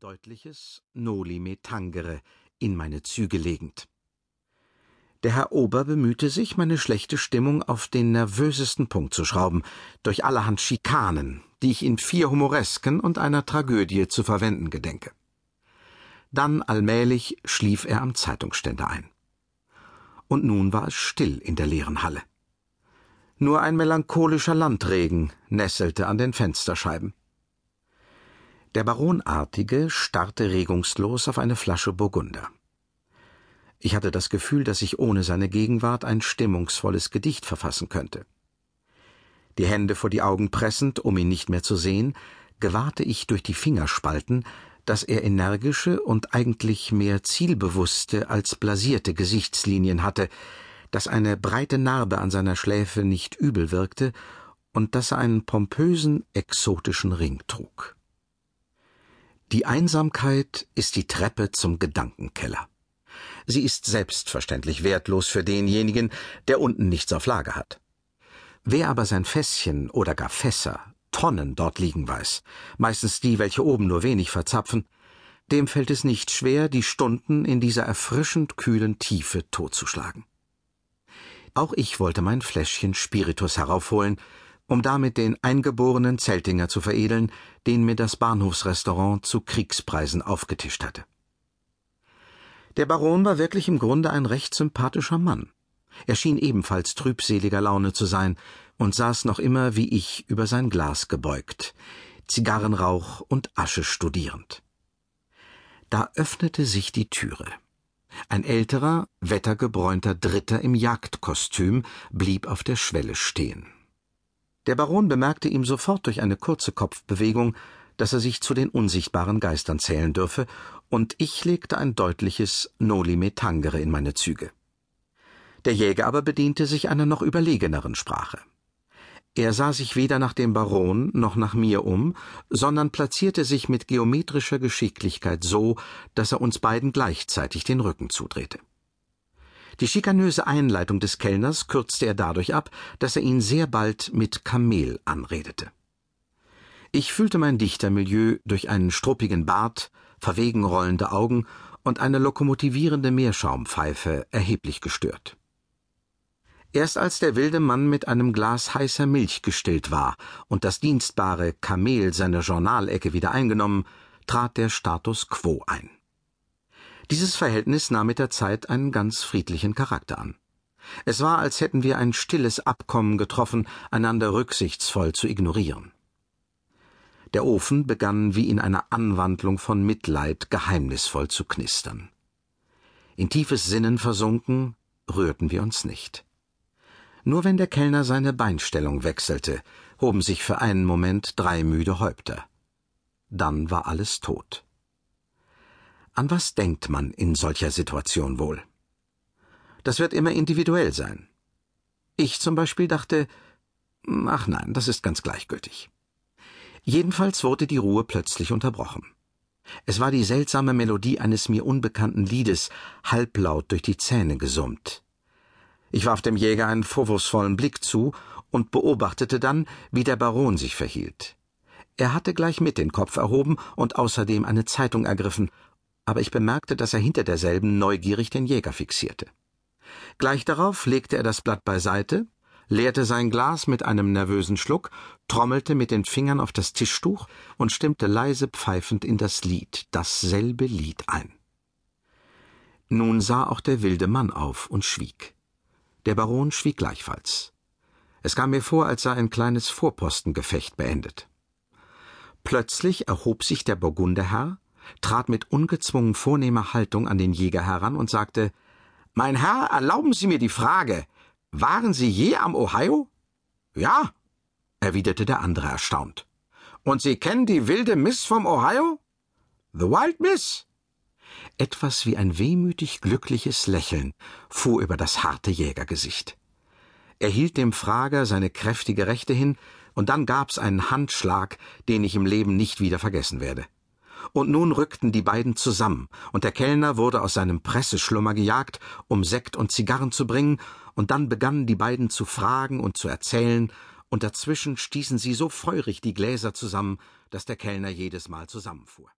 deutliches Noli me tangere in meine Züge legend. Der Herr Ober bemühte sich, meine schlechte Stimmung auf den nervösesten Punkt zu schrauben, durch allerhand Schikanen, die ich in vier Humoresken und einer Tragödie zu verwenden gedenke. Dann allmählich schlief er am Zeitungsständer ein. Und nun war es still in der leeren Halle. Nur ein melancholischer Landregen nesselte an den Fensterscheiben. Der Baronartige starrte regungslos auf eine Flasche Burgunder. Ich hatte das Gefühl, dass ich ohne seine Gegenwart ein stimmungsvolles Gedicht verfassen könnte. Die Hände vor die Augen pressend, um ihn nicht mehr zu sehen, gewahrte ich durch die Fingerspalten, dass er energische und eigentlich mehr zielbewusste als blasierte Gesichtslinien hatte, dass eine breite Narbe an seiner Schläfe nicht übel wirkte und dass er einen pompösen, exotischen Ring trug. Die Einsamkeit ist die Treppe zum Gedankenkeller. Sie ist selbstverständlich wertlos für denjenigen, der unten nichts auf Lager hat. Wer aber sein Fässchen oder gar Fässer, Tonnen dort liegen weiß, meistens die, welche oben nur wenig verzapfen, dem fällt es nicht schwer, die Stunden in dieser erfrischend kühlen Tiefe totzuschlagen. Auch ich wollte mein Fläschchen Spiritus heraufholen, um damit den eingeborenen Zeltinger zu veredeln, den mir das Bahnhofsrestaurant zu Kriegspreisen aufgetischt hatte. Der Baron war wirklich im Grunde ein recht sympathischer Mann. Er schien ebenfalls trübseliger Laune zu sein und saß noch immer wie ich über sein Glas gebeugt, Zigarrenrauch und Asche studierend. Da öffnete sich die Türe. Ein älterer, wettergebräunter Dritter im Jagdkostüm blieb auf der Schwelle stehen. Der Baron bemerkte ihm sofort durch eine kurze Kopfbewegung, dass er sich zu den unsichtbaren Geistern zählen dürfe, und ich legte ein deutliches Noli me tangere in meine Züge. Der Jäger aber bediente sich einer noch überlegeneren Sprache. Er sah sich weder nach dem Baron noch nach mir um, sondern platzierte sich mit geometrischer Geschicklichkeit so, dass er uns beiden gleichzeitig den Rücken zudrehte. Die schikanöse Einleitung des Kellners kürzte er dadurch ab, dass er ihn sehr bald mit Kamel anredete. Ich fühlte mein Dichtermilieu durch einen struppigen Bart, verwegen rollende Augen und eine lokomotivierende Meerschaumpfeife erheblich gestört. Erst als der wilde Mann mit einem Glas heißer Milch gestillt war und das dienstbare Kamel seine Journalecke wieder eingenommen, trat der Status quo ein. Dieses Verhältnis nahm mit der Zeit einen ganz friedlichen Charakter an. Es war, als hätten wir ein stilles Abkommen getroffen, einander rücksichtsvoll zu ignorieren. Der Ofen begann wie in einer Anwandlung von Mitleid geheimnisvoll zu knistern. In tiefes Sinnen versunken, rührten wir uns nicht. Nur wenn der Kellner seine Beinstellung wechselte, hoben sich für einen Moment drei müde Häupter. Dann war alles tot. An was denkt man in solcher Situation wohl? Das wird immer individuell sein. Ich zum Beispiel dachte, ach nein, das ist ganz gleichgültig. Jedenfalls wurde die Ruhe plötzlich unterbrochen. Es war die seltsame Melodie eines mir unbekannten Liedes, halblaut durch die Zähne gesummt. Ich warf dem Jäger einen vorwurfsvollen Blick zu und beobachtete dann, wie der Baron sich verhielt. Er hatte gleich mit den Kopf erhoben und außerdem eine Zeitung ergriffen aber ich bemerkte, dass er hinter derselben neugierig den Jäger fixierte. Gleich darauf legte er das Blatt beiseite, leerte sein Glas mit einem nervösen Schluck, trommelte mit den Fingern auf das Tischtuch und stimmte leise pfeifend in das Lied, dasselbe Lied ein. Nun sah auch der wilde Mann auf und schwieg. Der Baron schwieg gleichfalls. Es kam mir vor, als sei ein kleines Vorpostengefecht beendet. Plötzlich erhob sich der Burgunderherr, trat mit ungezwungen vornehmer Haltung an den Jäger heran und sagte Mein Herr, erlauben Sie mir die Frage Waren Sie je am Ohio? Ja, erwiderte der andere erstaunt. Und Sie kennen die wilde Miss vom Ohio? The Wild Miss? Etwas wie ein wehmütig glückliches Lächeln fuhr über das harte Jägergesicht. Er hielt dem Frager seine kräftige Rechte hin, und dann gab's einen Handschlag, den ich im Leben nicht wieder vergessen werde und nun rückten die beiden zusammen, und der Kellner wurde aus seinem Presseschlummer gejagt, um Sekt und Zigarren zu bringen, und dann begannen die beiden zu fragen und zu erzählen, und dazwischen stießen sie so feurig die Gläser zusammen, dass der Kellner jedes Mal zusammenfuhr.